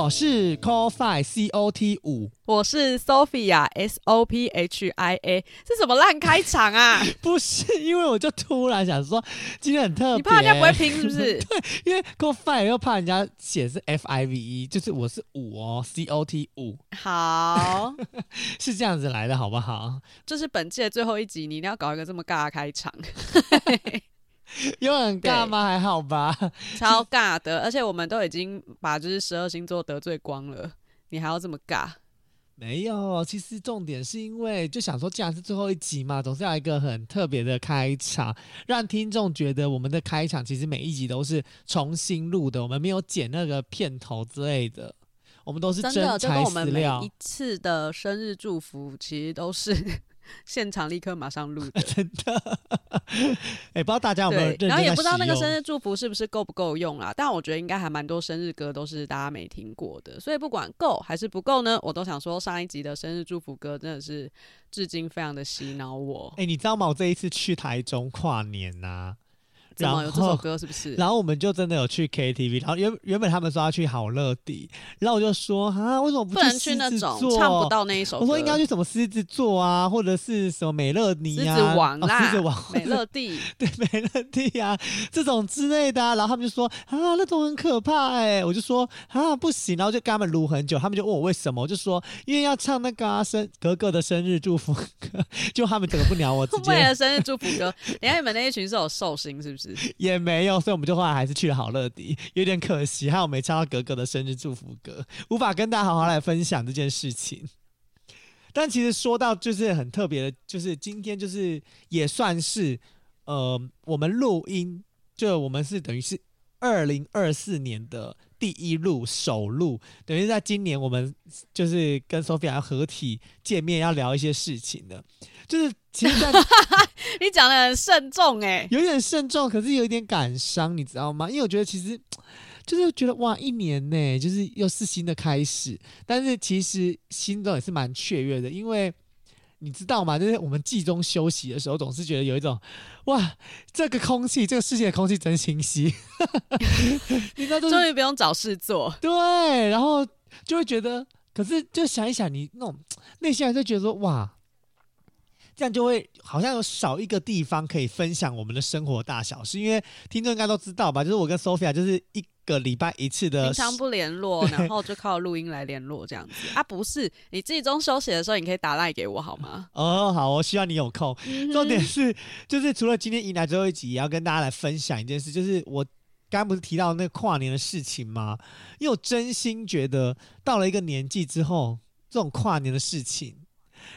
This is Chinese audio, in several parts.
我是 Call Five C O T 五，我是 Sophia S O P H I A，这什么烂开场啊？不是，因为我就突然想说今天很特别，你怕人家不会拼是不是？对，因为 Call Five 又怕人家写是 F I V E，就是我是五哦，C O T 五。好，是这样子来的，好不好？这是本季的最后一集，你一定要搞一个这么尬的开场。有很尬吗？还好吧，超尬的，而且我们都已经把就是十二星座得罪光了，你还要这么尬？没有，其实重点是因为就想说，既然是最后一集嘛，总是要一个很特别的开场，让听众觉得我们的开场其实每一集都是重新录的，我们没有剪那个片头之类的，我们都是真材实料。真的，就跟我们每一次的生日祝福其实都是。现场立刻马上录的，真的。哎、欸，不知道大家有没有认真？然后也不知道那个生日祝福是不是够不够用啦。但我觉得应该还蛮多生日歌都是大家没听过的，所以不管够还是不够呢，我都想说上一集的生日祝福歌真的是至今非常的洗脑我。哎、欸，你知道吗？我这一次去台中跨年呐、啊。然后有这首歌是不是？然后我们就真的有去 KTV，然后原原本他们说要去好乐迪，然后我就说啊，为什么不，不能去那种唱不到那一首？我说应该要去什么狮子座啊，或者是什么美乐迪啊，狮子王啦，哦、狮子王美乐蒂，对美乐蒂啊这种之类的、啊。然后他们就说啊，那种很可怕哎、欸，我就说啊不行，然后就跟他们撸很久，他们就问我为什么，我就说因为要唱那个、啊、生格格的生日祝福歌，就他们整个不鸟我，为了生日祝福歌，你看你们那一群是有寿星是不是？也没有。所以我们就后来还是去了好乐迪，有点可惜，还有没唱到格格的生日祝福歌，无法跟大家好好来分享这件事情。但其实说到就是很特别的，就是今天就是也算是呃，我们录音，就我们是等于是二零二四年的第一录首录，等于在今年我们就是跟 Sophia 合体见面，要聊一些事情的。就是其实在 你讲的很慎重哎，有点慎重，可是有一点感伤，你知道吗？因为我觉得其实 就是觉得哇，一年呢，就是又是新的开始，但是其实心中也是蛮雀跃的，因为你知道吗？就是我们季中休息的时候，总是觉得有一种哇，这个空气，这个世界的空气真清晰，你知道，终于不用找事做，对，然后就会觉得，可是就想一想，你那种内心还是觉得说哇。这样就会好像有少一个地方可以分享我们的生活大小事，因为听众应该都知道吧？就是我跟 Sophia 就是一个礼拜一次的，平常不联络，然后就靠录音来联络这样子啊？不是，你自己中休息的时候，你可以打赖给我好吗？哦，好，我希望你有空。嗯、重点是，就是除了今天迎来最后一集，也要跟大家来分享一件事，就是我刚刚不是提到那个跨年的事情吗？因为我真心觉得到了一个年纪之后，这种跨年的事情。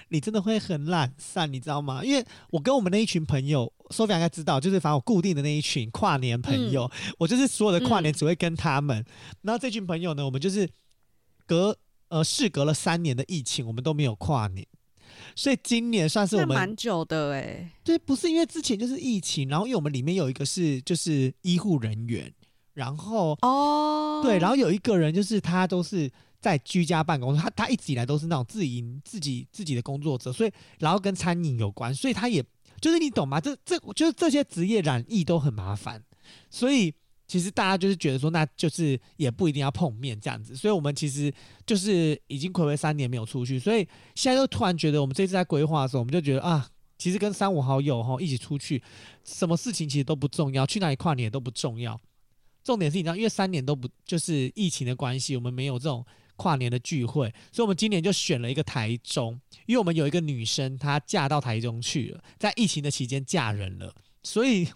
你真的会很懒散，你知道吗？因为我跟我们那一群朋友，Sophia 应该知道，就是反正我固定的那一群跨年朋友，嗯、我就是所有的跨年只会跟他们。嗯、然后这群朋友呢，我们就是隔呃事隔了三年的疫情，我们都没有跨年，所以今年算是我们蛮久的哎。对，不是因为之前就是疫情，然后因为我们里面有一个是就是医护人员，然后哦对，然后有一个人就是他都是。在居家办公，他他一直以来都是那种自营自己自己的工作者，所以然后跟餐饮有关，所以他也就是你懂吗？这这就是这些职业染疫都很麻烦，所以其实大家就是觉得说，那就是也不一定要碰面这样子，所以我们其实就是已经睽违三年没有出去，所以现在又突然觉得我们这次在规划的时候，我们就觉得啊，其实跟三五好友哈一起出去，什么事情其实都不重要，去哪里跨年都不重要，重点是你知道，因为三年都不就是疫情的关系，我们没有这种。跨年的聚会，所以我们今年就选了一个台中，因为我们有一个女生，她嫁到台中去了，在疫情的期间嫁人了，所以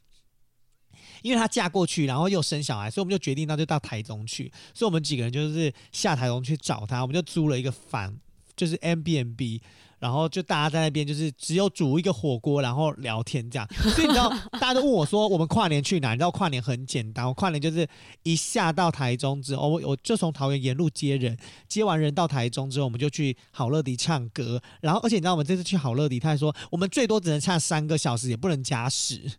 因为她嫁过去，然后又生小孩，所以我们就决定那就到台中去，所以我们几个人就是下台中去找她，我们就租了一个房，就是 M B M B 然后就大家在那边就是只有煮一个火锅，然后聊天这样。所以你知道，大家都问我说，我们跨年去哪？你知道跨年很简单，我跨年就是一下到台中之后，我我就从桃园沿路接人，接完人到台中之后，我们就去好乐迪唱歌。然后而且你知道，我们这次去好乐迪，他还说我们最多只能唱三个小时，也不能加时，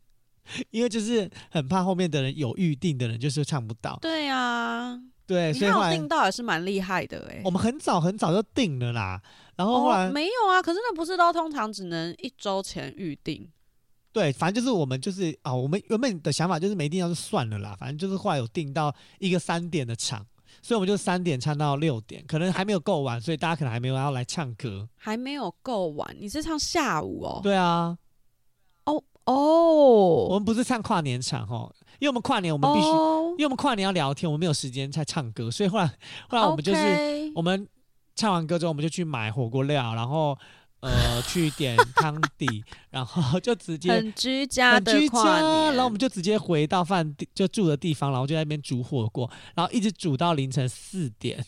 因为就是很怕后面的人有预定的人就是唱不到。对呀、啊。对，所以后来订到也是蛮厉害的哎、欸。我们很早很早就订了啦，然后后来、哦、没有啊，可是那不是都通常只能一周前预定？对，反正就是我们就是啊、哦，我们原本的想法就是没订到就算了啦，反正就是后来有订到一个三点的场，所以我们就三点唱到六点，可能还没有够晚，所以大家可能还没有要来唱歌，还没有够晚。你是唱下午哦？对啊。哦哦，我们不是唱跨年场哦。因为我们跨年，我们必须，oh. 因为我们跨年要聊天，我们没有时间再唱歌，所以后来后来我们就是.我们唱完歌之后，我们就去买火锅料，然后呃 去点汤底，然后就直接很居家的跨年，很居家，然后我们就直接回到饭店就住的地方，然后就在那边煮火锅，然后一直煮到凌晨四点，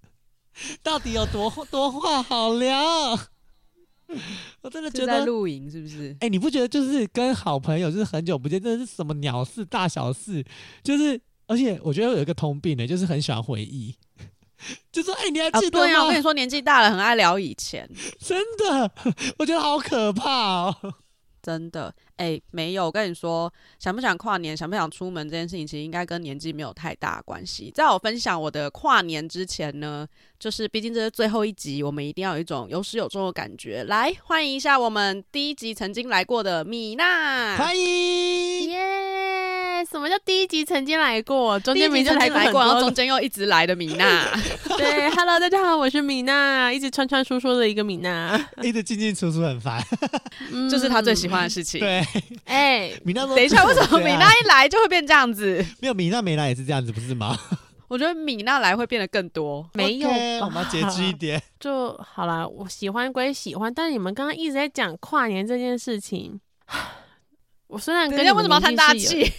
到底有多多话好聊？我真的觉得在露营是不是？哎、欸，你不觉得就是跟好朋友就是很久不见，真的是什么鸟事大小事，就是而且我觉得有一个通病呢，就是很喜欢回忆，就说哎、欸，你还记得吗？啊对啊，我跟你说，年纪大了很爱聊以前，真的，我觉得好可怕哦。真的，哎、欸，没有。我跟你说，想不想跨年，想不想出门这件事情，其实应该跟年纪没有太大关系。在我分享我的跨年之前呢，就是毕竟这是最后一集，我们一定要有一种有始有终的感觉。来，欢迎一下我们第一集曾经来过的米娜，欢迎，耶、yeah!！什么叫第一集曾经来过？中间名就来过，然后中间又一直来的米娜。对，Hello，大家好，我是米娜，一直穿穿说说的一个米娜，一直进进出出很烦，就是他最喜欢的事情。对，哎、欸，米娜，等一下，为什么米娜一来就会变这样子？没有，米娜没来也是这样子，不是吗？我觉得米娜来会变得更多。没有，okay, 我们节制一点就好啦。我喜欢归喜欢，但是你们刚刚一直在讲跨年这件事情，我虽然跟人家为什么要叹大气？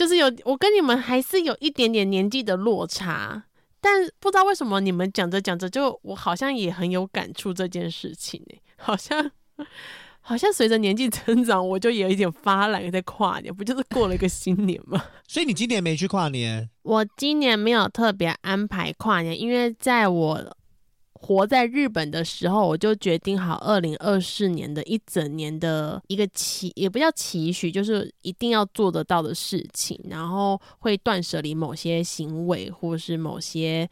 就是有我跟你们还是有一点点年纪的落差，但不知道为什么你们讲着讲着就我好像也很有感触这件事情哎、欸，好像好像随着年纪增长，我就有一点发懒在跨年，不就是过了一个新年吗？所以你今年没去跨年？我今年没有特别安排跨年，因为在我。活在日本的时候，我就决定好二零二四年的一整年的一个期，也不叫期许，就是一定要做得到的事情，然后会断舍离某些行为，或是某些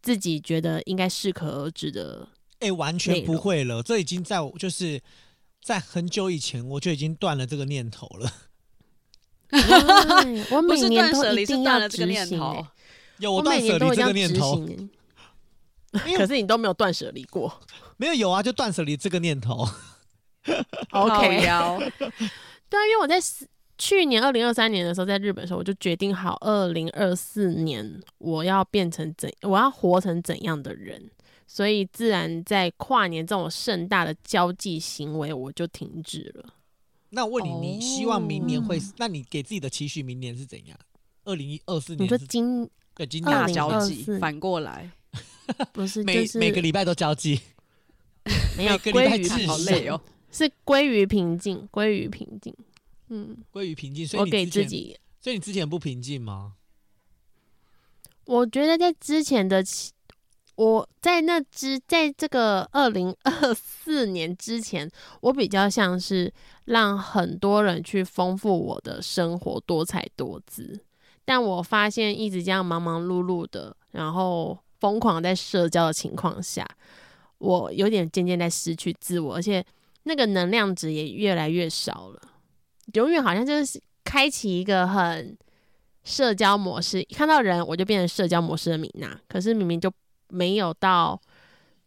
自己觉得应该适可而止的。哎、欸，完全不会了，这已经在就是在很久以前我就已经断了这个念头了。我每年都一定要执行、欸，有我断舍离这个念头。可是你都没有断舍离过，没有有啊，就断舍离这个念头。OK，对啊，因为我在去年二零二三年的时候，在日本的时候，我就决定好二零二四年我要变成怎，我要活成怎样的人，所以自然在跨年这种盛大的交际行为，我就停止了。那我问你，你希望明年会？那你给自己的期许，明年是怎样？二零二四年？你说今对今年交际反过来。不是，每、就是、每个礼拜都交际，没有归于好累哦，是归于平静，归于平静，嗯，归于平静。所以我给自己，所以你之前不平静吗？我觉得在之前的，我在那之，在这个二零二四年之前，我比较像是让很多人去丰富我的生活，多彩多姿。但我发现一直这样忙忙碌碌的，然后。疯狂在社交的情况下，我有点渐渐在失去自我，而且那个能量值也越来越少了。永远好像就是开启一个很社交模式，一看到人我就变成社交模式的米娜。可是明明就没有到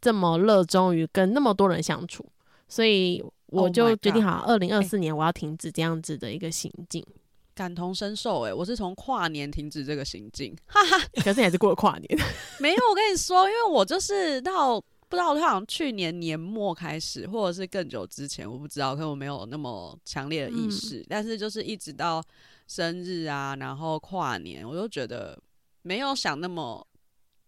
这么热衷于跟那么多人相处，所以我就决定好，二零二四年我要停止这样子的一个行径。感同身受哎、欸，我是从跨年停止这个行径，哈哈。可是你还是过了跨年。没有，我跟你说，因为我就是到不知道，好像去年年末开始，或者是更久之前，我不知道，可能我没有那么强烈的意识、嗯。但是就是一直到生日啊，然后跨年，我就觉得没有想那么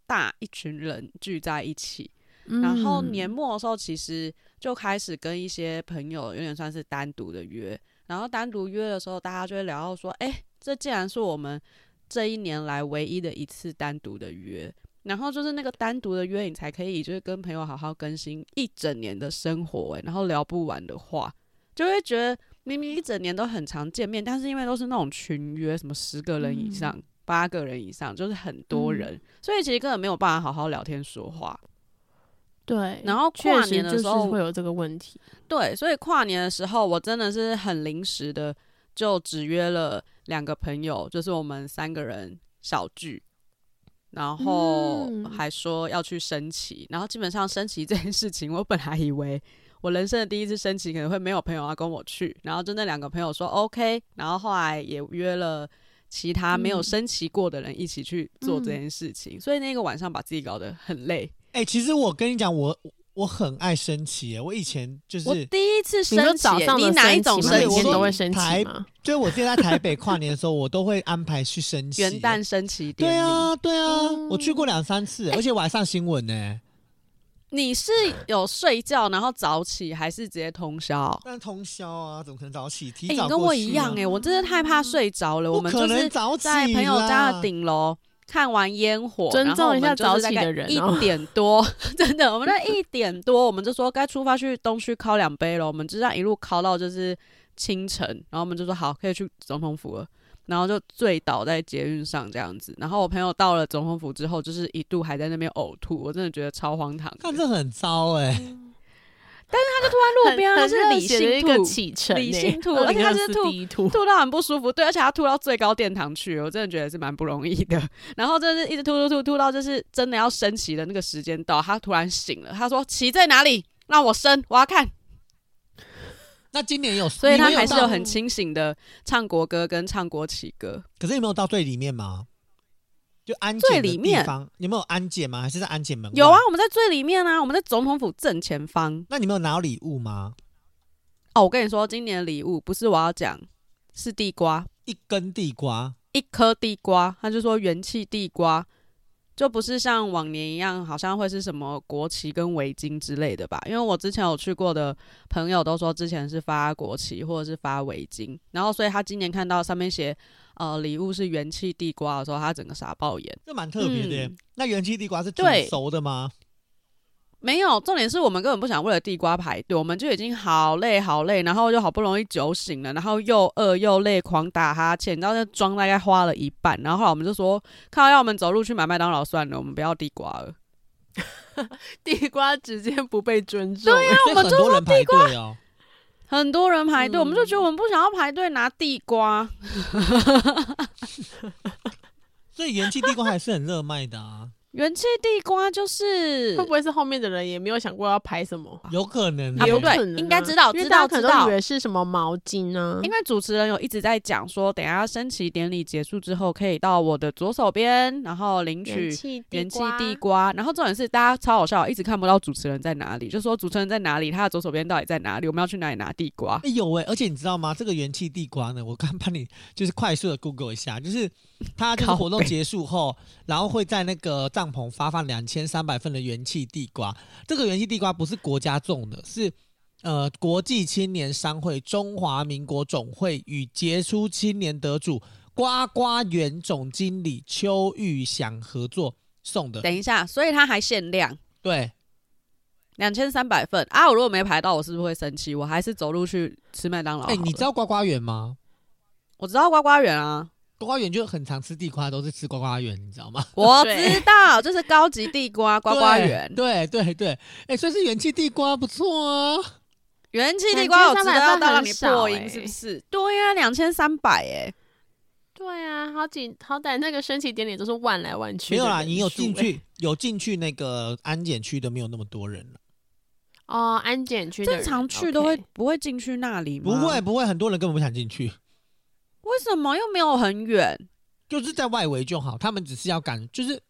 大一群人聚在一起，嗯然后年末的时候，其实就开始跟一些朋友有点算是单独的约，然后单独约的时候，大家就会聊到说，哎，这竟然是我们这一年来唯一的一次单独的约。然后就是那个单独的约，你才可以就是跟朋友好好更新一整年的生活，欸，然后聊不完的话，就会觉得明明一整年都很常见面，但是因为都是那种群约，什么十个人以上、嗯、八个人以上，就是很多人，嗯、所以其实根本没有办法好好聊天说话。对，然后跨年的时候会有这个问题。对，所以跨年的时候，我真的是很临时的，就只约了两个朋友，就是我们三个人小聚。然后还说要去升旗，嗯、然后基本上升旗这件事情，我本来以为我人生的第一次升旗可能会没有朋友要跟我去，然后就那两个朋友说 OK，然后后来也约了其他没有升旗过的人一起去做这件事情，嗯、所以那个晚上把自己搞得很累。哎、欸，其实我跟你讲，我。我很爱升旗，我以前就是我第一次升旗，你，你哪一种升旗？都会升旗台，就是我现在在台北跨年的时候，我都会安排去升旗。元旦升旗典礼，对啊，对啊，嗯、我去过两三次，而且我还上新闻呢、欸。你是有睡觉然后早起，还是直接通宵？但通宵啊，怎么可能早起？提早、啊欸、你跟我一样哎、欸，我真的太怕睡着了。我们就是在朋友家的顶楼。看完烟火，尊重一下早起的人。一点多，真的，我们在一点多，我们就说该出发去东区敲两杯了。我们就这样一路敲到就是清晨，然后我们就说好，可以去总统府了。然后就醉倒在捷运上这样子。然后我朋友到了总统府之后，就是一度还在那边呕吐，我真的觉得超荒唐。看这很糟哎、欸。但是他就吐在路边，他是理性吐，理性吐，而且他是吐吐到很不舒服，对，而且他吐到最高殿堂去，我真的觉得是蛮不容易的。然后就是一直吐吐吐吐到就是真的要升旗的那个时间到，他突然醒了，他说旗在哪里？让我升，我要看。那今年有，所以他还是有很清醒的唱国歌跟唱国旗歌。可是你没有到最里面吗？就安检最里面你们有安检吗？还是在安检门？有啊，我们在最里面啊，我们在总统府正前方。那你们有拿到礼物吗？哦，我跟你说，今年的礼物不是我要讲，是地瓜，一根地瓜，一颗地瓜。他就说元气地瓜，就不是像往年一样，好像会是什么国旗跟围巾之类的吧？因为我之前有去过的朋友都说，之前是发国旗或者是发围巾，然后所以他今年看到上面写。呃，礼物是元气地瓜的时候，他整个傻爆眼，这蛮特别的。嗯、那元气地瓜是煮熟的吗？没有，重点是我们根本不想为了地瓜排队，我们就已经好累好累，然后就好不容易酒醒了，然后又饿又累，狂打哈欠，你知道那妆大概花了一半，然后后来我们就说，看到要我们走路去买麦当劳算了，我们不要地瓜了。地瓜直接不被尊重，对呀、啊，我们就说地瓜哦。很多人排队，嗯、我们就觉得我们不想要排队拿地瓜。所以元气地瓜还是很热卖的啊。元气地瓜就是会不会是后面的人也没有想过要拍什么？有可能、欸，有可能、啊，应该知道，知道，知道，以为是什么毛巾呢？因为主持人有一直在讲说，等下升旗典礼结束之后，可以到我的左手边，然后领取元气地瓜。然后重点是大家超好笑，一直看不到主持人在哪里，就说主持人在哪里，他的左手边到底在哪里？我们要去哪里拿地瓜？哎、欸、有哎、欸，而且你知道吗？这个元气地瓜呢，我刚帮你就是快速的 Google 一下，就是他这个活动结束后，然后会在那个帐篷发放两。两千三百份的元气地瓜，这个元气地瓜不是国家种的，是呃国际青年商会中华民国总会与杰出青年得主呱呱园总经理邱玉祥合作送的。等一下，所以它还限量？对，两千三百份啊！我如果没排到，我是不是会生气？我还是走路去吃麦当劳。哎、欸，你知道呱呱园吗？我知道呱呱园啊。呱呱园就很常吃地瓜，都是吃呱呱园，你知道吗？我知道，这是高级地瓜呱呱园。对对对，哎、欸，所以是元气地瓜不错啊。元气地瓜我知道要到让你破音是不是？对呀、啊，两千三百哎。对啊，好几好歹那个升旗典礼都是万来万去。没有啦，你有进去有进去那个安检区的没有那么多人了。哦，安检区正常去都会不会进去那里吗？不会不会，很多人根本不想进去。为什么又没有很远？就是在外围就好。他们只是要赶，就是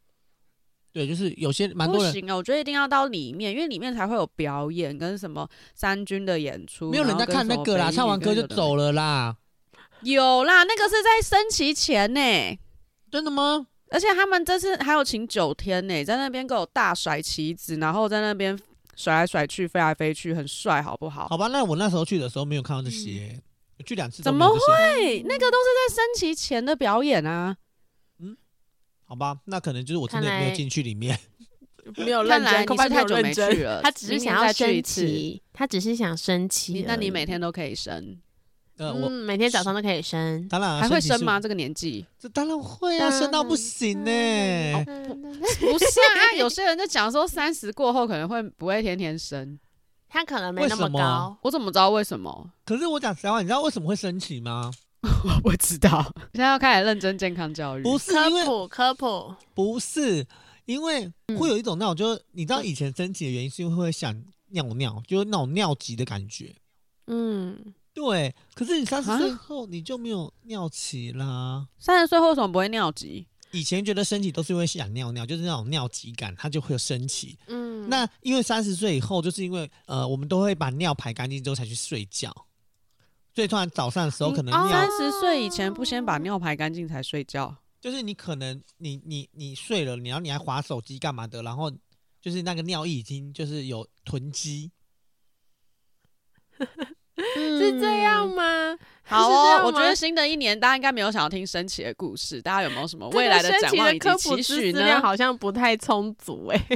对，就是有些蛮多人。不行啊，我觉得一定要到里面，因为里面才会有表演跟什么三军的演出。没有人在看那个啦，唱完歌就走了啦。有啦，那个是在升旗前呢。真的吗？而且他们这次还有请九天呢，在那边给我大甩旗子，然后在那边甩来甩去、飞来飞去，很帅，好不好？好吧，那我那时候去的时候没有看到这些，嗯、去两次怎么会？那个都是在升旗前的表演啊。嗯，好吧，那可能就是我真的没有进去里面，没有认真，恐怕太久没去了。他只是想要升旗，他只是想升旗。那你每天都可以升。呃，我每天早上都可以升，当然还会升吗？这个年纪，这当然会啊，升到不行呢。不是啊，有些人就讲说三十过后可能会不会天天升，他可能没那么高。我怎么知道为什么？可是我讲实话，你知道为什么会升旗吗？我不知道。现在要开始认真健康教育，不是科普科普，不是因为会有一种那种，就是你知道以前升旗的原因是因为会想尿尿，就是那种尿急的感觉，嗯。对，可是你三十岁后你就没有尿急啦。三十岁后为什么不会尿急？以前觉得升旗都是因为想尿尿，就是那种尿急感，它就会有升旗。嗯，那因为三十岁以后，就是因为呃，我们都会把尿排干净之后才去睡觉，所以突然早上的时候可能尿。三十岁以前不先把尿排干净才睡觉，就是你可能你你你睡了，然后你还划手机干嘛的，然后就是那个尿液已经就是有囤积。是这样吗？好哦，我觉得新的一年大家应该没有想要听升旗的故事，大家有没有什么未来的展望以及期许呢？好像不太充足哎，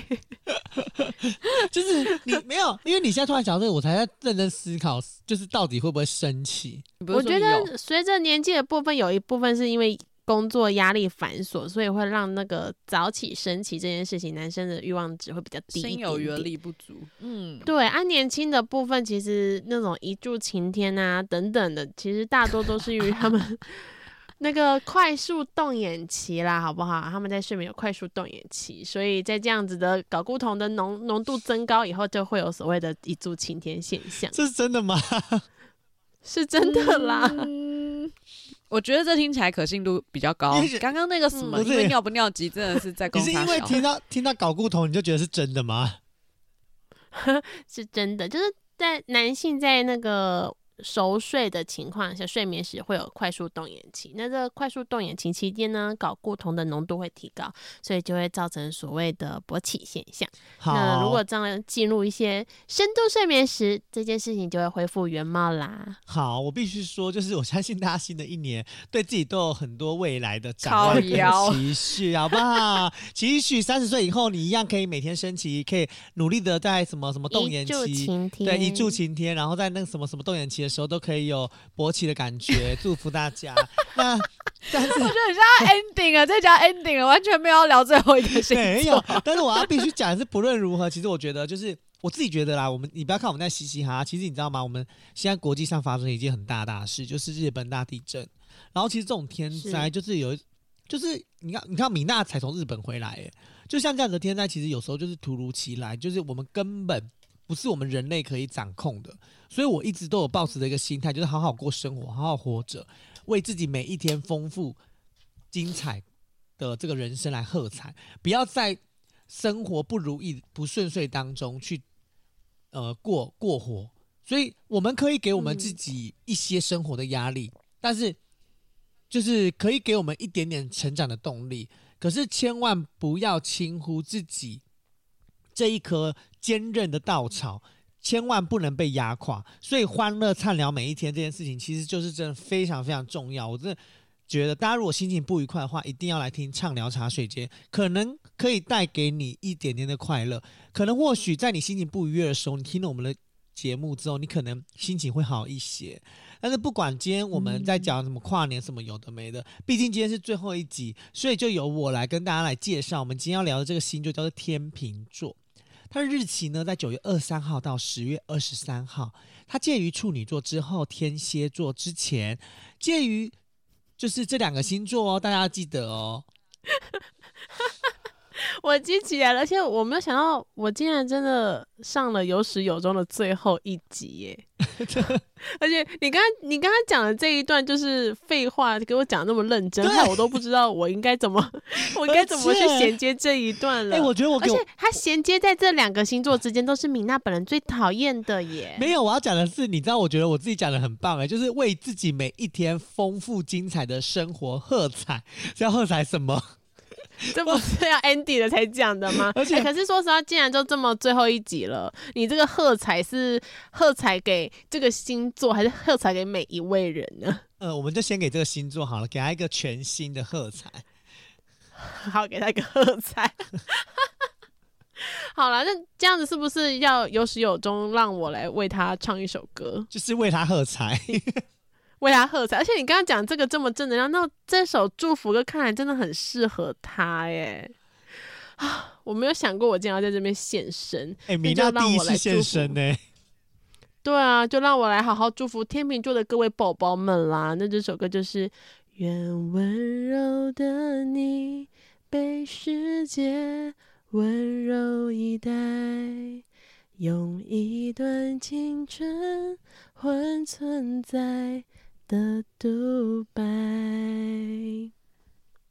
就是你没有，因为你现在突然讲这个，我才在认真思考，就是到底会不会升旗？我觉得随着年纪的部分，有一部分是因为。工作压力繁琐，所以会让那个早起升旗这件事情，男生的欲望值会比较低。心有余而力不足，嗯，对。按、啊、年轻的部分，其实那种一柱擎天啊等等的，其实大多都是于他们 那个快速动眼期啦，好不好？他们在睡眠有快速动眼期，所以在这样子的睾固酮的浓浓度增高以后，就会有所谓的一柱擎天现象。这是真的吗？是真的啦。嗯 我觉得这听起来可信度比较高。刚刚那个什么，因为尿不尿急，真的是在 公开。你是因为听到听到搞固酮，你就觉得是真的吗？是真的，就是在男性在那个。熟睡的情况下，睡眠时会有快速动眼期。那这个快速动眼期期间呢，睾固酮的浓度会提高，所以就会造成所谓的勃起现象。好那如果这样进入一些深度睡眠时，这件事情就会恢复原貌啦。好，我必须说，就是我相信大家新的一年对自己都有很多未来的展望跟期许，好不好？期许三十岁以后，你一样可以每天升旗，可以努力的在什么什么动眼期，对，一柱擎天，然后在那个什么什么动眼期。的时候都可以有勃起的感觉，祝福大家。那但是我觉得很像 ending 啊，这叫 ending 了，完全没有要聊最后一个星座。没有，但是我要必须讲的是，不论如何，其实我觉得就是我自己觉得啦。我们你不要看我们在嘻嘻哈哈，其实你知道吗？我们现在国际上发生一件很大大事，就是日本大地震。然后其实这种天灾就是有，是就是你看，你看米娜才从日本回来，哎，就像这样的天灾，其实有时候就是突如其来，就是我们根本。不是我们人类可以掌控的，所以我一直都有抱持的一个心态，就是好好过生活，好好活着，为自己每一天丰富精彩的这个人生来喝彩，不要在生活不如意、不顺遂当中去呃过过活。所以我们可以给我们自己一些生活的压力，但是就是可以给我们一点点成长的动力。可是千万不要轻忽自己这一颗。坚韧的稻草，千万不能被压垮。所以，欢乐畅聊每一天这件事情，其实就是真的非常非常重要。我真的觉得，大家如果心情不愉快的话，一定要来听畅聊茶水间，可能可以带给你一点点的快乐。可能或许在你心情不愉悦的时候，你听了我们的节目之后，你可能心情会好一些。但是，不管今天我们在讲什么跨年什么有的没的，毕竟今天是最后一集，所以就由我来跟大家来介绍我们今天要聊的这个星座，叫做天秤座。它的日期呢，在九月二十三号到十月二十三号，它介于处女座之后，天蝎座之前，介于就是这两个星座哦，大家要记得哦。我记起来了，而且我没有想到，我竟然真的上了有始有终的最后一集耶！而且你刚你刚刚讲的这一段就是废话，给我讲那么认真，害对我都不知道我应该怎么，我应该怎么去衔接这一段了。哎、欸，我觉得我，我而且它衔接在这两个星座之间，都是米娜本人最讨厌的耶。没有，我要讲的是，你知道，我觉得我自己讲的很棒哎，就是为自己每一天丰富精彩的生活喝彩，是要喝彩什么？这不是要 Andy 了才讲的吗？而且、欸，可是说实话，既然就这么最后一集了，你这个喝彩是喝彩给这个星座，还是喝彩给每一位人呢？呃，我们就先给这个星座好了，给他一个全新的喝彩。好，给他一个喝彩。好了，那这样子是不是要有始有终，让我来为他唱一首歌？就是为他喝彩。为他喝彩，而且你刚刚讲这个这么正能量，那这首祝福歌看来真的很适合他耶！啊，我没有想过我竟然要在这边现身，哎、欸，米娜第一次现身呢。对啊，就让我来好好祝福天秤座的各位宝宝们啦。那这首歌就是愿温柔的你被世界温柔以待，用一段青春换存在。的独白，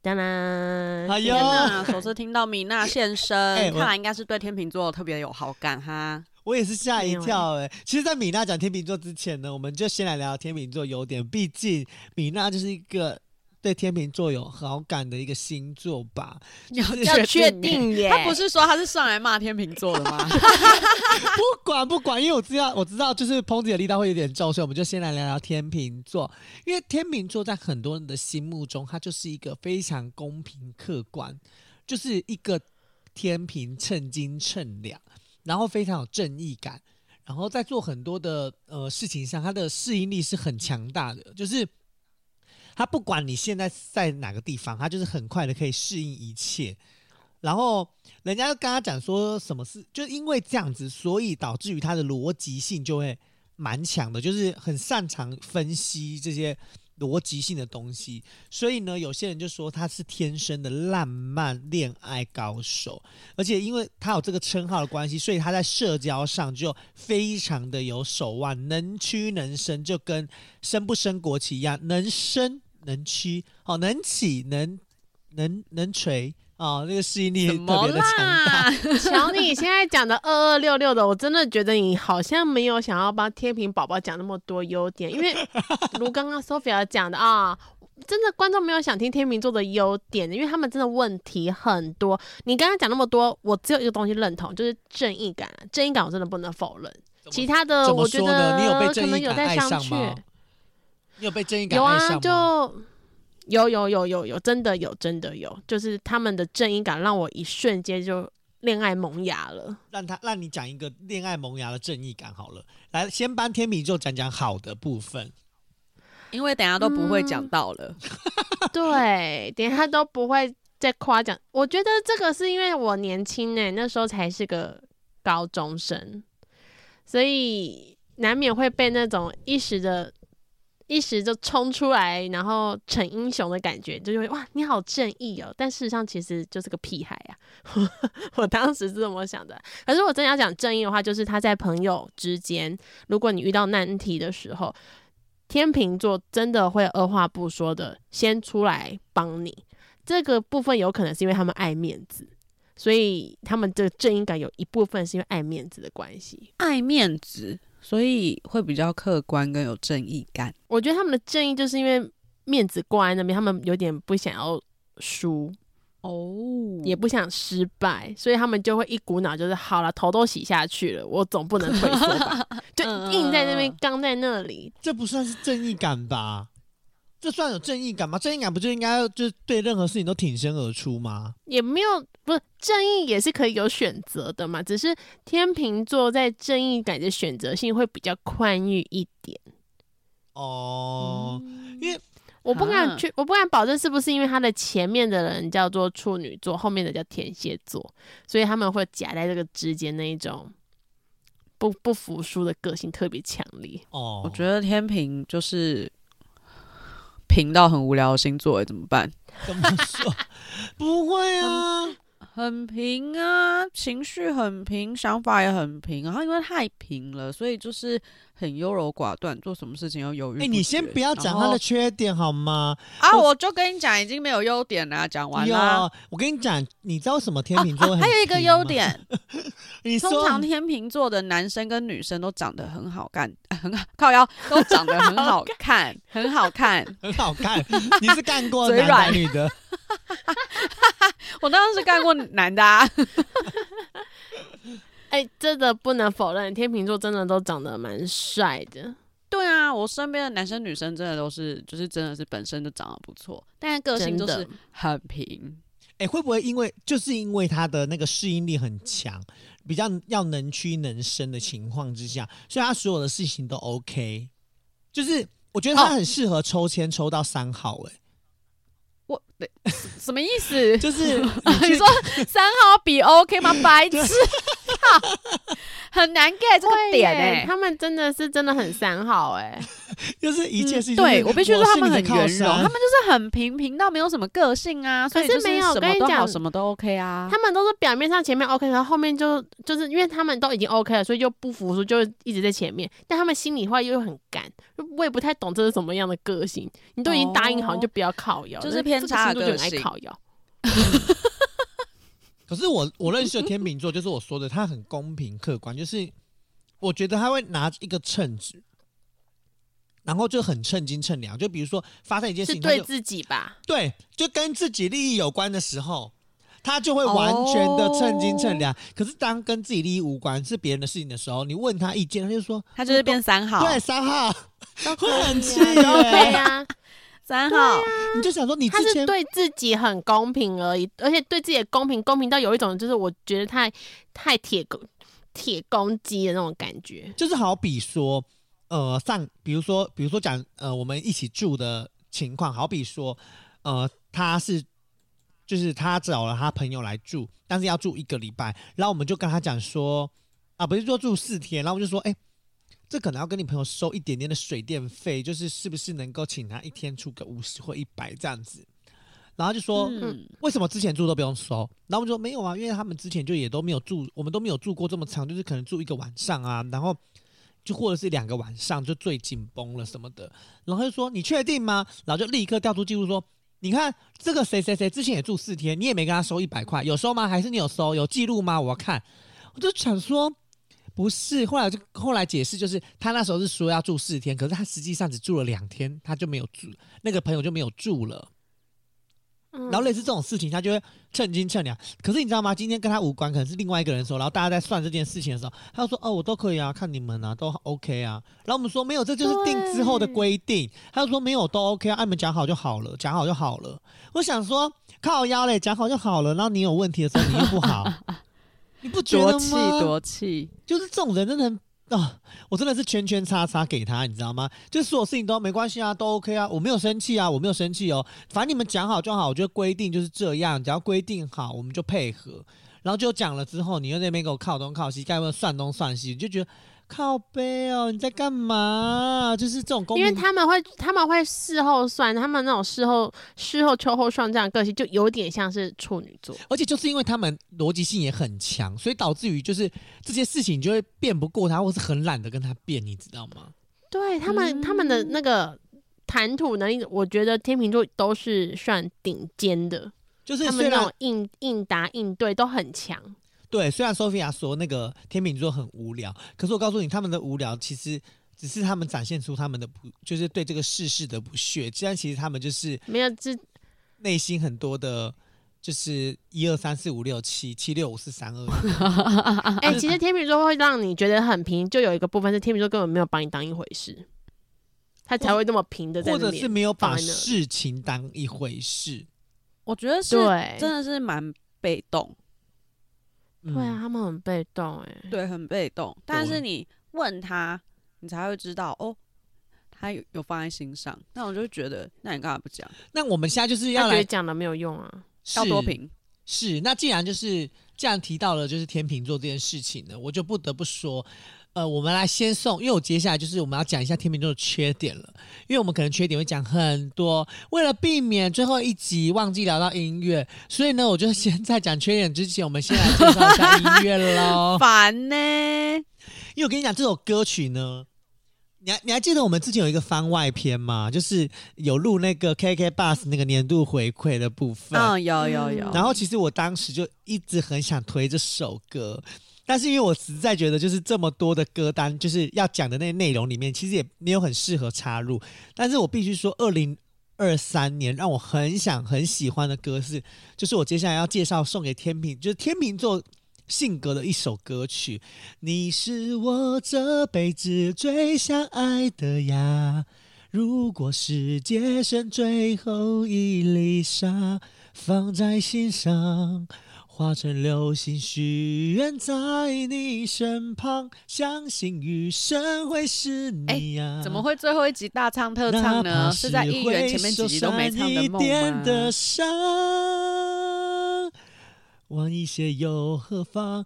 当然，首次听到米娜现身，欸、看来应该是对天秤座特别有好感哈。我也是吓一跳哎、欸。其实，在米娜讲天秤座之前呢，我们就先来聊聊天秤座优点。毕竟，米娜就是一个。对天秤座有好感的一个星座吧，要确定耶。他不是说他是上来骂天秤座的吗？不管不管，因为我知道我知道，就是抨击的力道会有点重，所以我们就先来聊聊天秤座。因为天秤座在很多人的心目中，他就是一个非常公平客观，就是一个天平称斤称两，然后非常有正义感，然后在做很多的呃事情上，他的适应力是很强大的，就是。他不管你现在在哪个地方，他就是很快的可以适应一切。然后人家跟他讲说，什么事，就因为这样子，所以导致于他的逻辑性就会蛮强的，就是很擅长分析这些逻辑性的东西。所以呢，有些人就说他是天生的浪漫恋爱高手，而且因为他有这个称号的关系，所以他在社交上就非常的有手腕，能屈能伸，就跟升不升国旗一样，能升。能屈哦，能起能能能垂哦，那个适应力特别的强大。瞧你现在讲的二二六六的，我真的觉得你好像没有想要帮天秤宝宝讲那么多优点，因为 如刚刚 Sophia 讲的啊，真的观众没有想听天秤座的优点，因为他们真的问题很多。你刚刚讲那么多，我只有一个东西认同，就是正义感。正义感我真的不能否认，其他的我觉得你有被正可能有在商榷。你有被正义感爱上吗？有啊，就有有有有有，真的有真的有，就是他们的正义感让我一瞬间就恋爱萌芽了。让他让你讲一个恋爱萌芽的正义感好了，来先帮天秤座讲讲好的部分，因为等下都不会讲到了。嗯、对，等下都不会再夸奖。我觉得这个是因为我年轻呢、欸，那时候才是个高中生，所以难免会被那种一时的。一时就冲出来，然后逞英雄的感觉，就会哇，你好正义哦！但事实上其实就是个屁孩呀、啊，我当时是这么想的。可是我真要讲正义的话，就是他在朋友之间，如果你遇到难题的时候，天秤座真的会二话不说的先出来帮你。这个部分有可能是因为他们爱面子，所以他们的正义感有一部分是因为爱面子的关系，爱面子。所以会比较客观跟有正义感。我觉得他们的正义就是因为面子挂在那边，他们有点不想要输哦，也不想失败，所以他们就会一股脑就是好了，头都洗下去了，我总不能退缩吧，就硬在那边刚在那里。这不算是正义感吧？这算有正义感吗？正义感不就应该就对任何事情都挺身而出吗？也没有，不是正义也是可以有选择的嘛。只是天秤座在正义感的选择性会比较宽裕一点。哦，嗯、因为我不敢去，我不敢保证是不是因为他的前面的人叫做处女座，后面的叫天蝎座，所以他们会夹在这个之间那一种不不服输的个性特别强烈。哦，我觉得天秤就是。平到很无聊的星座，怎么办？怎么说？不会啊，很平啊，情绪很平，想法也很平。然后因为太平了，所以就是。很优柔寡断，做什么事情要犹豫。哎、欸，你先不要讲他的缺点好吗？啊，我就跟你讲，已经没有优点了，讲完了。我跟你讲，你知道什么天秤座？还有一个优点，你说通常天秤座的男生跟女生都长得很好看，很好靠腰，都长得很好看，很好看，很好看。你是干过男的女的？我当然是干过男的啊。哎、欸，真的不能否认，天秤座真的都长得蛮帅的。对啊，我身边的男生女生真的都是，就是真的是本身就长得不错，但是个性就是很平。哎、欸，会不会因为就是因为他的那个适应力很强，比较要能屈能伸的情况之下，所以他所有的事情都 OK。就是我觉得他很适合抽签抽到三号、欸。哎、哦，我什么意思？就是 你，你说三号比 OK 吗？白痴。很难 get 这个点哎、欸，他们真的是真的很三好哎、欸，就是一切事情、嗯。对我必须说他们很圆融，他们就是很平平到没有什么个性啊。可是没有，我跟你讲，什么都 OK 啊。他们都是表面上前面 OK，然后后面就就是因为他们都已经 OK 了，所以就不服输，就一直在前面。但他们心里话又很干，我也不太懂这是什么样的个性。你都已经答应好，你就不要靠腰，就是偏差的个性，爱靠腰。可是我我认识的天秤座，就是我说的，他很公平客观，就是我觉得他会拿一个秤子，然后就很称斤称两。就比如说发生一件事情，是对自己吧？对，就跟自己利益有关的时候，他就会完全的称斤称两。可是当跟自己利益无关，是别人的事情的时候，你问他意见，他就说他就是变三号，对，三号 会很气，OK 呀。三号、啊，你就想说你之前，他是对自己很公平而已，而且对自己的公平，公平到有一种就是我觉得太太铁公铁公鸡的那种感觉。就是好比说，呃，上比如说，比如说讲呃，我们一起住的情况，好比说，呃，他是就是他找了他朋友来住，但是要住一个礼拜，然后我们就跟他讲说，啊，不是说住四天，然后我就说，哎、欸。这可能要跟你朋友收一点点的水电费，就是是不是能够请他一天出个五十或一百这样子，然后就说，嗯，为什么之前住都不用收？然后我们就说没有啊，因为他们之前就也都没有住，我们都没有住过这么长，就是可能住一个晚上啊，然后就或者是两个晚上就最紧绷了什么的，然后就说你确定吗？然后就立刻调出记录说，你看这个谁谁谁之前也住四天，你也没跟他收一百块，有收吗？还是你有收？有记录吗？我要看，我就想说。不是，后来就后来解释，就是他那时候是说要住四天，可是他实际上只住了两天，他就没有住，那个朋友就没有住了。嗯、然后类似这种事情，他就会称斤称两。可是你知道吗？今天跟他无关，可能是另外一个人说，然后大家在算这件事情的时候，他就说：“哦，我都可以啊，看你们啊，都 OK 啊。”然后我们说：“没有，这就是定之后的规定。”他就说：“没有，都 OK 啊，按你们讲好就好了，讲好就好了。”我想说靠腰嘞，讲好就好了，然后你有问题的时候你又不好。你不觉得吗？多气多气，就是这种人真的啊、哦！我真的是圈圈叉叉给他，你知道吗？就是所有事情都没关系啊，都 OK 啊，我没有生气啊，我没有生气哦。反正你们讲好就好，我觉得规定就是这样，只要规定好，我们就配合。然后就讲了之后，你又在那边给我靠东靠西，该不会算东算西，你就觉得。靠背哦，你在干嘛？就是这种公平，因为他们会他们会事后算，他们那种事后事后秋后算账个性，就有点像是处女座。而且就是因为他们逻辑性也很强，所以导致于就是这些事情就会辩不过他，或是很懒得跟他辩，你知道吗？对他们、嗯、他们的那个谈吐能力，我觉得天秤座都是算顶尖的，就是他们那种应应答应对都很强。对，虽然 Sophia 说那个天秤座很无聊，可是我告诉你，他们的无聊其实只是他们展现出他们的不，就是对这个世事的不屑。既然其实他们就是没有这内心很多的，就是一二三四五六七七六五四三二。哎、欸，其实天秤座会让你觉得很平，就有一个部分是天秤座根本没有把你当一回事，他才会那么平的在，或者是没有把事情当一回事。我觉得是，真的是蛮被动。对啊，他们很被动哎、欸，对，很被动。但是你问他，你才会知道哦，他有有放在心上。那我就觉得，那你干嘛不讲？那我们现在就是要来讲的没有用啊，要多评。是，那既然就是既然提到了，就是天秤座这件事情呢，我就不得不说。呃，我们来先送，因为我接下来就是我们要讲一下天秤座的缺点了，因为我们可能缺点会讲很多，为了避免最后一集忘记聊到音乐，所以呢，我就先在讲缺点之前，我们先来介绍一下音乐喽。烦呢，因为我跟你讲，这首歌曲呢，你还你还记得我们之前有一个番外篇吗？就是有录那个 KK Bus 那个年度回馈的部分。嗯，有有有。然后其实我当时就一直很想推这首歌。但是因为我实在觉得，就是这么多的歌单，就是要讲的那内容里面，其实也没有很适合插入。但是我必须说，二零二三年让我很想很喜欢的歌是，就是我接下来要介绍送给天秤，就是天秤座性格的一首歌曲。你是我这辈子最想爱的呀，如果世界剩最后一粒沙，放在心上。化成流星许愿在你身旁，相信余生会是你呀、啊欸。怎么会最后一集大唱特唱呢？是，在一元前面几集都没唱的梦吗？晚一些又何妨？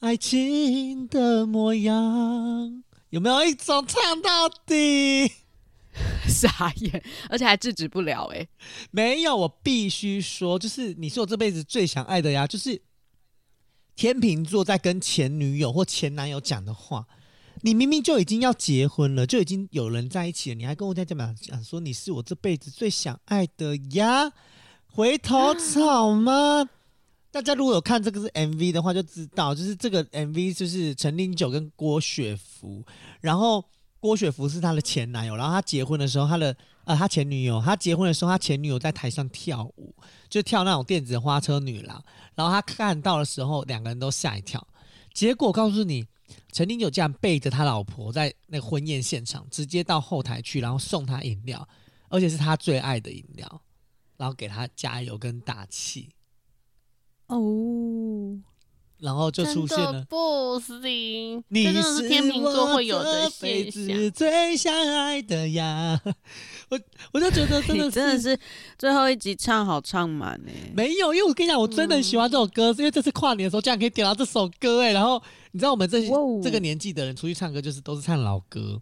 爱情的模样，有没有一种唱到底？傻眼，而且还制止不了哎、欸！没有，我必须说，就是你是我这辈子最想爱的呀。就是天秤座在跟前女友或前男友讲的话，你明明就已经要结婚了，就已经有人在一起了，你还跟我在这边讲说你是我这辈子最想爱的呀？回头草吗？大家如果有看这个是 MV 的话，就知道，就是这个 MV 就是陈零九跟郭雪芙，然后。郭雪芙是他的前男友，然后他结婚的时候，他的呃，他前女友，他结婚的时候，他前女友在台上跳舞，就跳那种电子花车女郎，然后他看到的时候，两个人都吓一跳。结果告诉你，陈零九这样背着他老婆在那婚宴现场，直接到后台去，然后送他饮料，而且是他最爱的饮料，然后给他加油跟打气。哦。然后就出现了，不行，你是，是天秤座会有的现象。最相爱的呀，我我就觉得真的真的是最后一集唱好唱满呢。没有，因为我跟你讲，我真的很喜欢这首歌，是、嗯、因为这次跨年的时候，竟然可以点到这首歌哎。然后你知道我们这些这个年纪的人出去唱歌，就是都是唱老歌。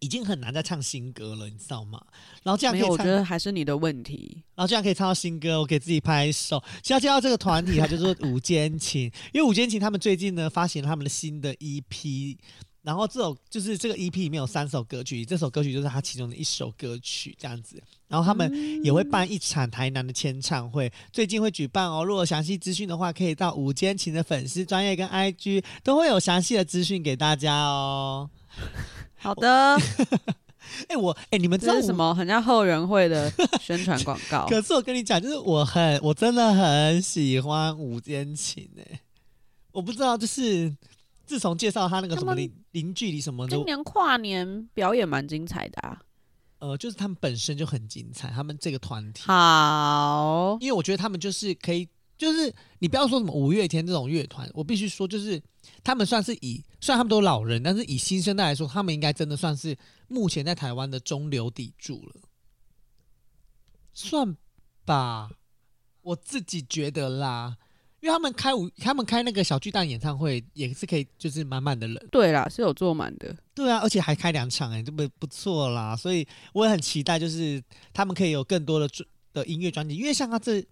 已经很难再唱新歌了，你知道吗？然后这样可以唱，我觉得还是你的问题。然后这样可以唱到新歌，我给自己拍手。现在介绍这个团体，它就说五间情，因为五间情他们最近呢发行了他们的新的 EP，然后这首就是这个 EP 里面有三首歌曲，这首歌曲就是他其中的一首歌曲，这样子。然后他们也会办一场台南的签唱会，最近会举办哦。如果详细资讯的话，可以到五间情的粉丝专业跟 IG 都会有详细的资讯给大家哦。好的，哎、欸，我哎、欸，你们知道这是什么？很像后援会的宣传广告。可是我跟你讲，就是我很，我真的很喜欢五坚情哎。我不知道，就是自从介绍他那个什么零零距离什么的，今年跨年表演蛮精彩的啊。呃，就是他们本身就很精彩，他们这个团体好，因为我觉得他们就是可以。就是你不要说什么五月天这种乐团，我必须说，就是他们算是以，虽然他们都老人，但是以新生代来说，他们应该真的算是目前在台湾的中流砥柱了，算吧，我自己觉得啦，因为他们开五，他们开那个小巨蛋演唱会也是可以，就是满满的人，对啦，是有坐满的，对啊，而且还开两场，哎，这不不错啦，所以我也很期待，就是他们可以有更多的的音乐专辑，因为像他这。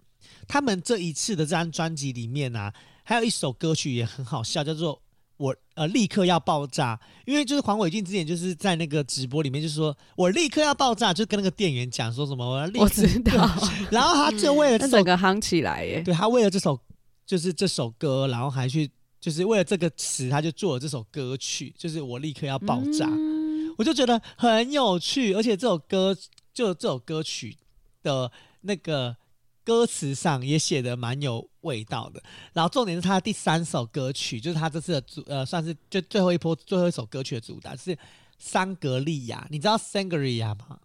他们这一次的这张专辑里面啊，还有一首歌曲也很好笑，叫做《我呃立刻要爆炸》。因为就是黄伟俊之前就是在那个直播里面就说“我立刻要爆炸”，就跟那个店员讲说什么“我要立刻”，我知道。然后他就为了这首 整个夯起来耶，对他为了这首就是这首歌，然后还去就是为了这个词，他就做了这首歌曲，就是“我立刻要爆炸”。嗯、我就觉得很有趣，而且这首歌就这首歌曲的那个。歌词上也写的蛮有味道的，然后重点是他的第三首歌曲，就是他这次的主呃，算是就最后一波最后一首歌曲的主打是《桑格利亚》，你知道 Sangria 吗？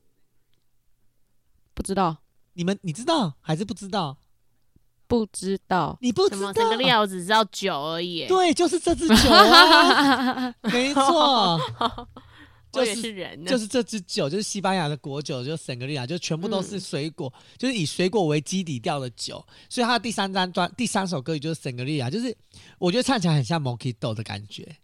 不知道，你们你知道还是不知道？不知道，你不知道桑格利亚，我只知道酒而已。对，就是这支酒啊，没错。就是是人，就是这支酒，就是西班牙的果酒，就是圣格利亚，就全部都是水果，嗯、就是以水果为基底调的酒。所以它的第三张专第三首歌曲就是圣格利亚，就是我觉得唱起来很像 Mojito 的感觉。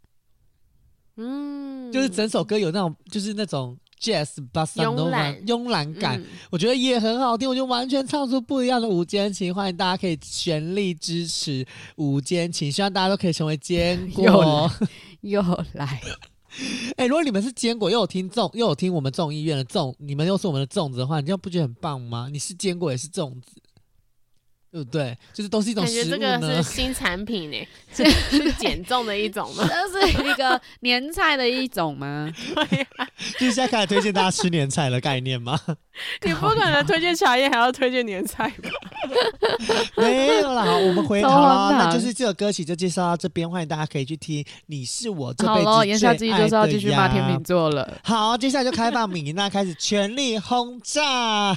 嗯，就是整首歌有那种就是那种 Jazz Bossa Nova 慵懒感，嗯、我觉得也很好听。我就完全唱出不一样的午间情，欢迎大家可以全力支持午间情，希望大家都可以成为坚 果。又来。哎、如果你们是坚果，又有听众，又有听我们众议院的众，你们又是我们的粽子的话，你这样不觉得很棒吗？你是坚果，也是粽子，对不对？就是都是一种食物。感觉这个是 新产品呢，是是减重的一种吗？这是一个年菜的一种吗？对啊，就是现在开始推荐大家吃年菜的概念吗？你不可能推荐茶叶还要推荐年菜吧？没有啦，好，我们回头了，那就是这个歌曲就介绍到这边，欢迎大家可以去听。你是我这辈子最爱的呀。好了，言下之意就是要继续骂天秤座了。好，接下来就开放米娜开始全力轰炸。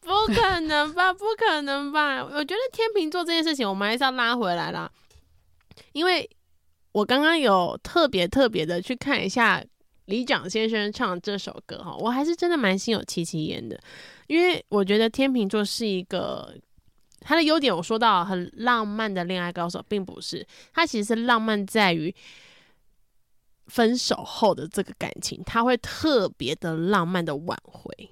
不可能吧？不可能吧？我觉得天秤座这件事情，我们还是要拉回来啦。因为我刚刚有特别特别的去看一下李蒋先生唱这首歌哈，我还是真的蛮心有戚戚焉的。因为我觉得天秤座是一个他的优点，我说到很浪漫的恋爱高手，并不是他其实是浪漫在于分手后的这个感情，他会特别的浪漫的挽回。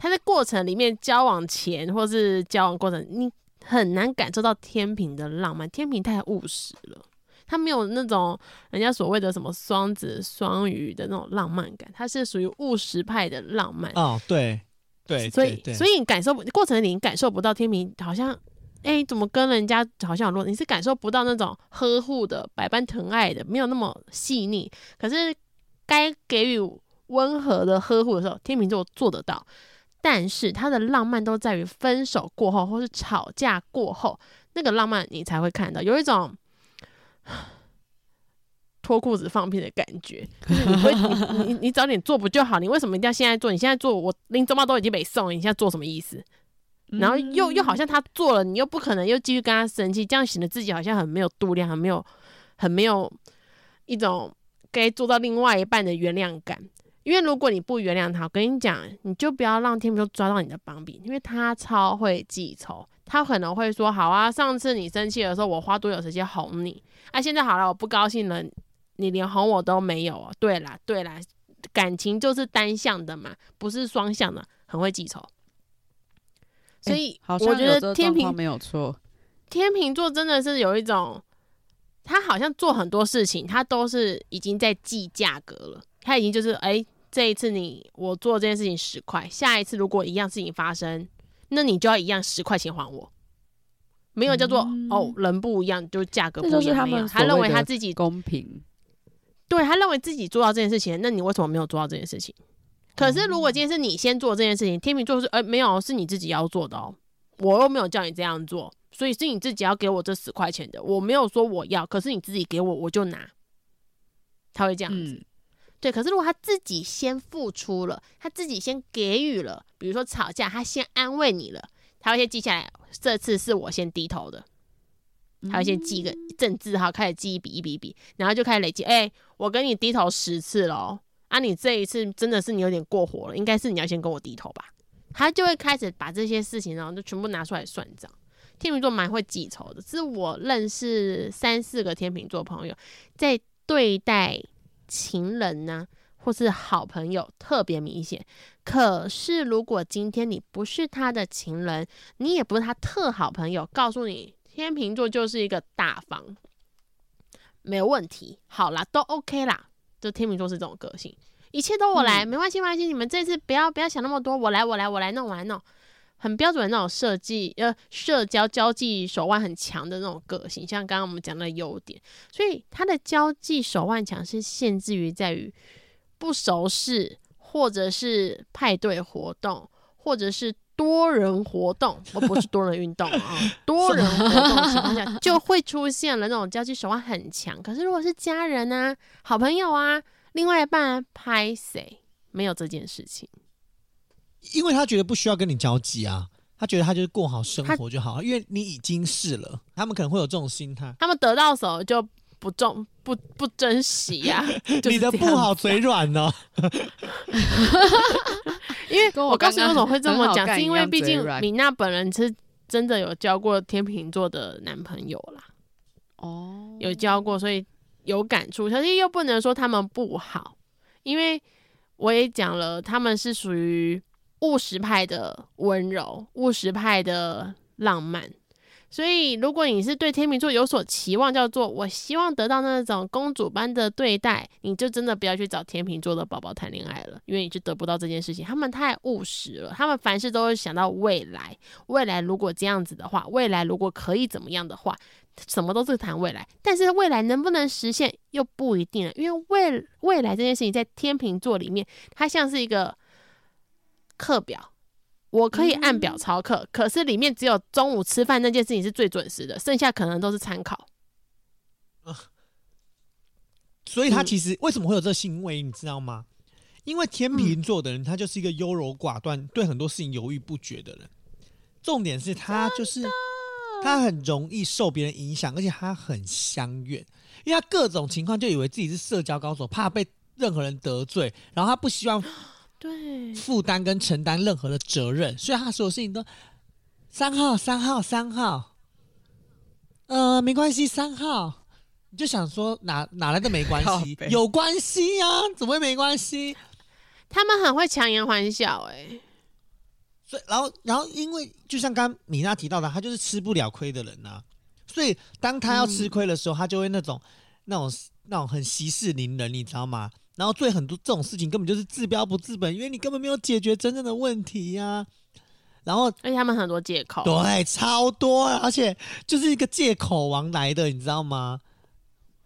他在过程里面，交往前或是交往过程，你很难感受到天平的浪漫。天平太务实了，他没有那种人家所谓的什么双子、双鱼的那种浪漫感，他是属于务实派的浪漫。哦，对对，所以对对所以你感受过程里你感受不到天平好像，哎、欸，怎么跟人家好像有落？你是感受不到那种呵护的、百般疼爱的，没有那么细腻。可是该给予温和的呵护的时候，天秤座做得到。但是他的浪漫都在于分手过后，或是吵架过后，那个浪漫你才会看到，有一种 脱裤子放屁的感觉。就是你会，你你你早点做不就好？你为什么一定要现在做？你现在做，我拎走嘛都已经被送了，你现在做什么意思？然后又又好像他做了，你又不可能又继续跟他生气，这样显得自己好像很没有度量，很没有，很没有一种该做到另外一半的原谅感。因为如果你不原谅他，我跟你讲，你就不要让天秤座抓到你的把柄，因为他超会记仇，他可能会说：“好啊，上次你生气的时候，我花多久时间哄你？啊，现在好了，我不高兴了，你连哄我都没有哦。”对啦，对啦，感情就是单向的嘛，不是双向的，很会记仇。所以，我觉得天秤没有错，天平座真的是有一种，他好像做很多事情，他都是已经在记价格了。他已经就是哎、欸，这一次你我做这件事情十块，下一次如果一样事情发生，那你就要一样十块钱还我。没有叫做、嗯、哦，人不一样就价格不一样。就是他们他认为他自己公平，对他认为自己做到这件事情，那你为什么没有做到这件事情？可是如果今天是你先做这件事情，天秤座是哎、欸、没有，是你自己要做的哦，我又没有叫你这样做，所以是你自己要给我这十块钱的，我没有说我要，可是你自己给我我就拿，他会这样子。嗯对，可是如果他自己先付出了，他自己先给予了，比如说吵架，他先安慰你了，他会先记下来，这次是我先低头的，他会先记一个正字哈，开始记一笔一笔一笔，然后就开始累积。哎，我跟你低头十次了，啊，你这一次真的是你有点过火了，应该是你要先跟我低头吧？他就会开始把这些事情，然后就全部拿出来算账。天秤座蛮会记仇的，是我认识三四个天秤座朋友，在对待。情人呢，或是好朋友特别明显。可是如果今天你不是他的情人，你也不是他特好朋友，告诉你，天秤座就是一个大方，没有问题，好啦，都 OK 啦。就天秤座是这种个性，一切都我来，嗯、没关系，没关系。你们这次不要不要想那么多，我来，我来，我来弄，我来弄。很标准的那种设计，呃，社交交际手腕很强的那种个性，像刚刚我们讲的优点，所以他的交际手腕强是限制于在于不熟识，或者是派对活动，或者是多人活动，而不是多人运动啊，多人活动情况下 就会出现了那种交际手腕很强。可是如果是家人啊、好朋友啊、另外一半拍谁，没有这件事情。因为他觉得不需要跟你交集啊，他觉得他就是过好生活就好。因为你已经是了，他们可能会有这种心态。他们得到手就不重不不珍惜呀、啊。你的不好嘴软呢？因为我告诉你为什么会这么讲，是因为毕竟米娜本人是真的有交过天秤座的男朋友啦。哦，有交过，所以有感触。可是又不能说他们不好，因为我也讲了，他们是属于。务实派的温柔，务实派的浪漫，所以，如果你是对天秤座有所期望，叫做我希望得到那种公主般的对待，你就真的不要去找天秤座的宝宝谈恋爱了，因为你就得不到这件事情。他们太务实了，他们凡事都会想到未来，未来如果这样子的话，未来如果可以怎么样的话，什么都是谈未来。但是未来能不能实现又不一定了，因为未未来这件事情在天秤座里面，它像是一个课表。我可以按表操课，嗯、可是里面只有中午吃饭那件事情是最准时的，剩下可能都是参考。呃、所以他其实为什么会有这个行为，你知道吗？因为天秤座的人，他就是一个优柔寡断、对很多事情犹豫不决的人。重点是他就是他很容易受别人影响，而且他很相怨，因为他各种情况就以为自己是社交高手，怕被任何人得罪，然后他不希望。对，负担跟承担任何的责任，所以他所有事情都三号、三号、三号，呃，没关系，三号，你就想说哪哪来的没关系？有关系呀、啊，怎么会没关系？他们很会强颜欢笑、欸，哎，所以然后然后因为就像刚米娜提到的，他就是吃不了亏的人呐、啊，所以当他要吃亏的时候，嗯、他就会那种那种那种很息事宁人，你知道吗？然后做很多这种事情根本就是治标不治本，因为你根本没有解决真正的问题呀、啊。然后，而且他们很多借口，对，超多，而且就是一个借口王来的，你知道吗？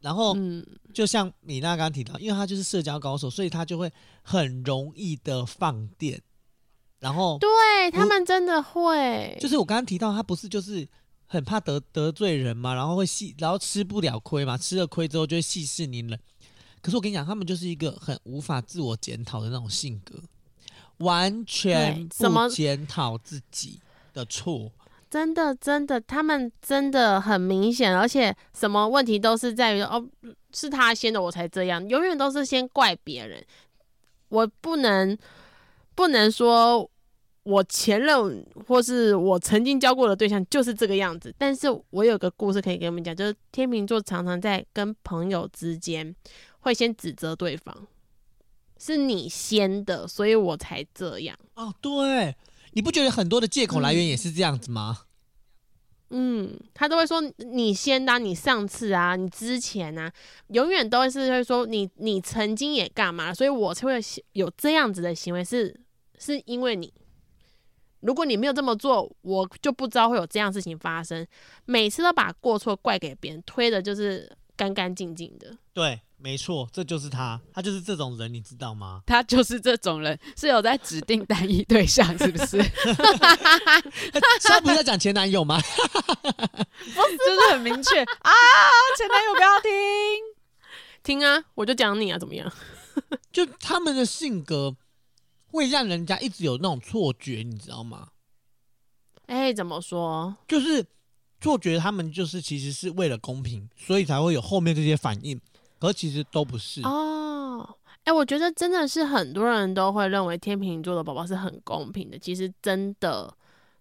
然后，嗯，就像米娜刚刚提到，因为他就是社交高手，所以他就会很容易的放电。然后，对他们真的会，就是我刚刚提到，他不是就是很怕得得罪人嘛，然后会细，然后吃不了亏嘛，吃了亏之后就会息事宁人。可是我跟你讲，他们就是一个很无法自我检讨的那种性格，完全不检讨自己的错。真的，真的，他们真的很明显，而且什么问题都是在于哦，是他先的，我才这样，永远都是先怪别人。我不能不能说我前任或是我曾经交过的对象就是这个样子，但是我有个故事可以跟你们讲，就是天秤座常常在跟朋友之间。会先指责对方，是你先的，所以我才这样。哦，对，你不觉得很多的借口来源也是这样子吗？嗯，他都会说你先的啊，你上次啊，你之前啊，永远都是会说你你曾经也干嘛，所以我才会有这样子的行为，是是因为你，如果你没有这么做，我就不知道会有这样事情发生。每次都把过错怪给别人，推的就是干干净净的。对。没错，这就是他，他就是这种人，你知道吗？他就是这种人，是有在指定单一对象，是不是？他不是在讲前男友吗？不是，就是很明确啊！前男友不要听，听啊！我就讲你啊，怎么样？就他们的性格会让人家一直有那种错觉，你知道吗？哎，怎么说？就是错觉，他们就是其实是为了公平，所以才会有后面这些反应。可其实都不是哦，哎、我觉得真的是很多人都会认为天秤座的宝宝是很公平的。其实真的，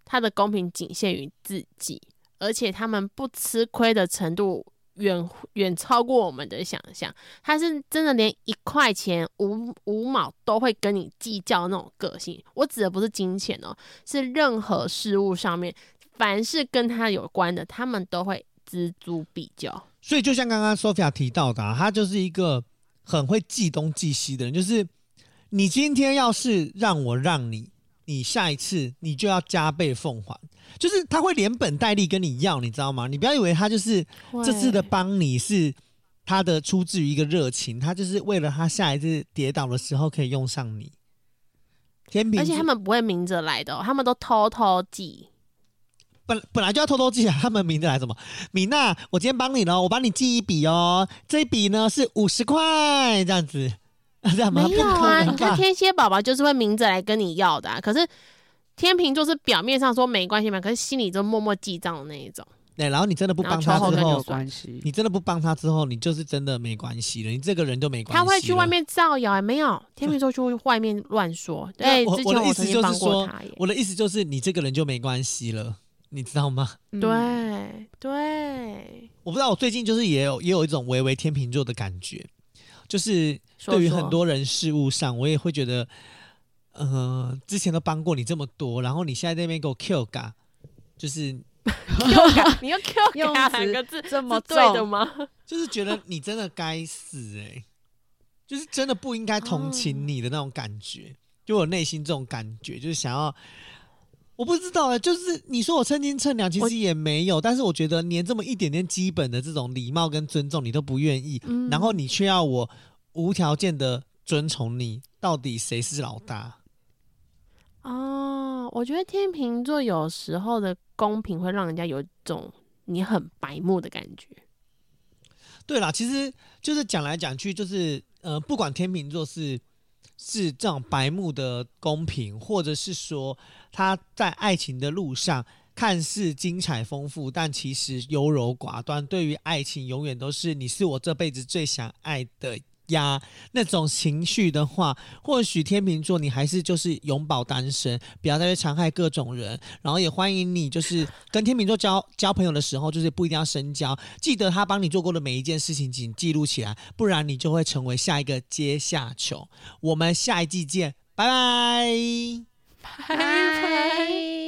他的公平仅限于自己，而且他们不吃亏的程度远远超过我们的想象。他是真的连一块钱五五毛都会跟你计较那种个性。我指的不是金钱哦，是任何事物上面，凡是跟他有关的，他们都会锱铢必较。所以，就像刚刚 Sophia 提到的，啊，他就是一个很会记东记西的人。就是你今天要是让我让你，你下一次你就要加倍奉还。就是他会连本带利跟你要，你知道吗？你不要以为他就是这次的帮你是他的出自于一个热情，他就是为了他下一次跌倒的时候可以用上你。而且他们不会明着来的，他们都偷偷记。本本来就要偷偷记啊，他们明着来什么？米娜，我今天帮你了，我帮你记一笔哦。这一笔呢是五十块，这样子，这样吗？没有啊，你看天蝎宝宝就是会明着来跟你要的，啊，可是天秤就是表面上说没关系嘛，可是心里就默默记账的那一种。对，然后你真的不帮他之后，有关系。你真的不帮他之后，你就是真的没关系了，你这个人就没关系。他会去外面造谣，没有天秤座去外面乱说。对，我我的意思就是说我的意思就是你这个人就没关系了。你知道吗？对对，我不知道。我最近就是也有也有一种微微天秤座的感觉，就是对于很多人事物上，我也会觉得，呃，之前都帮过你这么多，然后你现在在那边给我 Q 嘎，就是 你用 Q 用两个字这么对的吗？就是觉得你真的该死哎、欸，就是真的不应该同情你的那种感觉，就我内心这种感觉，就是想要，我不知道啊、欸，就是你说我称斤称两，其实也没有，但是我觉得连这么一点点基本的这种礼貌跟尊重你都不愿意，嗯然后你却要我无条件的遵从你，到底谁是老大？哦，我觉得天秤座有时候的公平会让人家有一种你很白目的感觉。对啦，其实就是讲来讲去，就是呃，不管天秤座是是这种白目的公平，或者是说他在爱情的路上看似精彩丰富，但其实优柔寡断。对于爱情，永远都是你是我这辈子最想爱的。呀，那种情绪的话，或许天秤座你还是就是永葆单身，不要再去残害各种人。然后也欢迎你，就是跟天秤座交交朋友的时候，就是不一定要深交，记得他帮你做过的每一件事情，请记录起来，不然你就会成为下一个阶下囚。我们下一季见，拜拜，拜拜。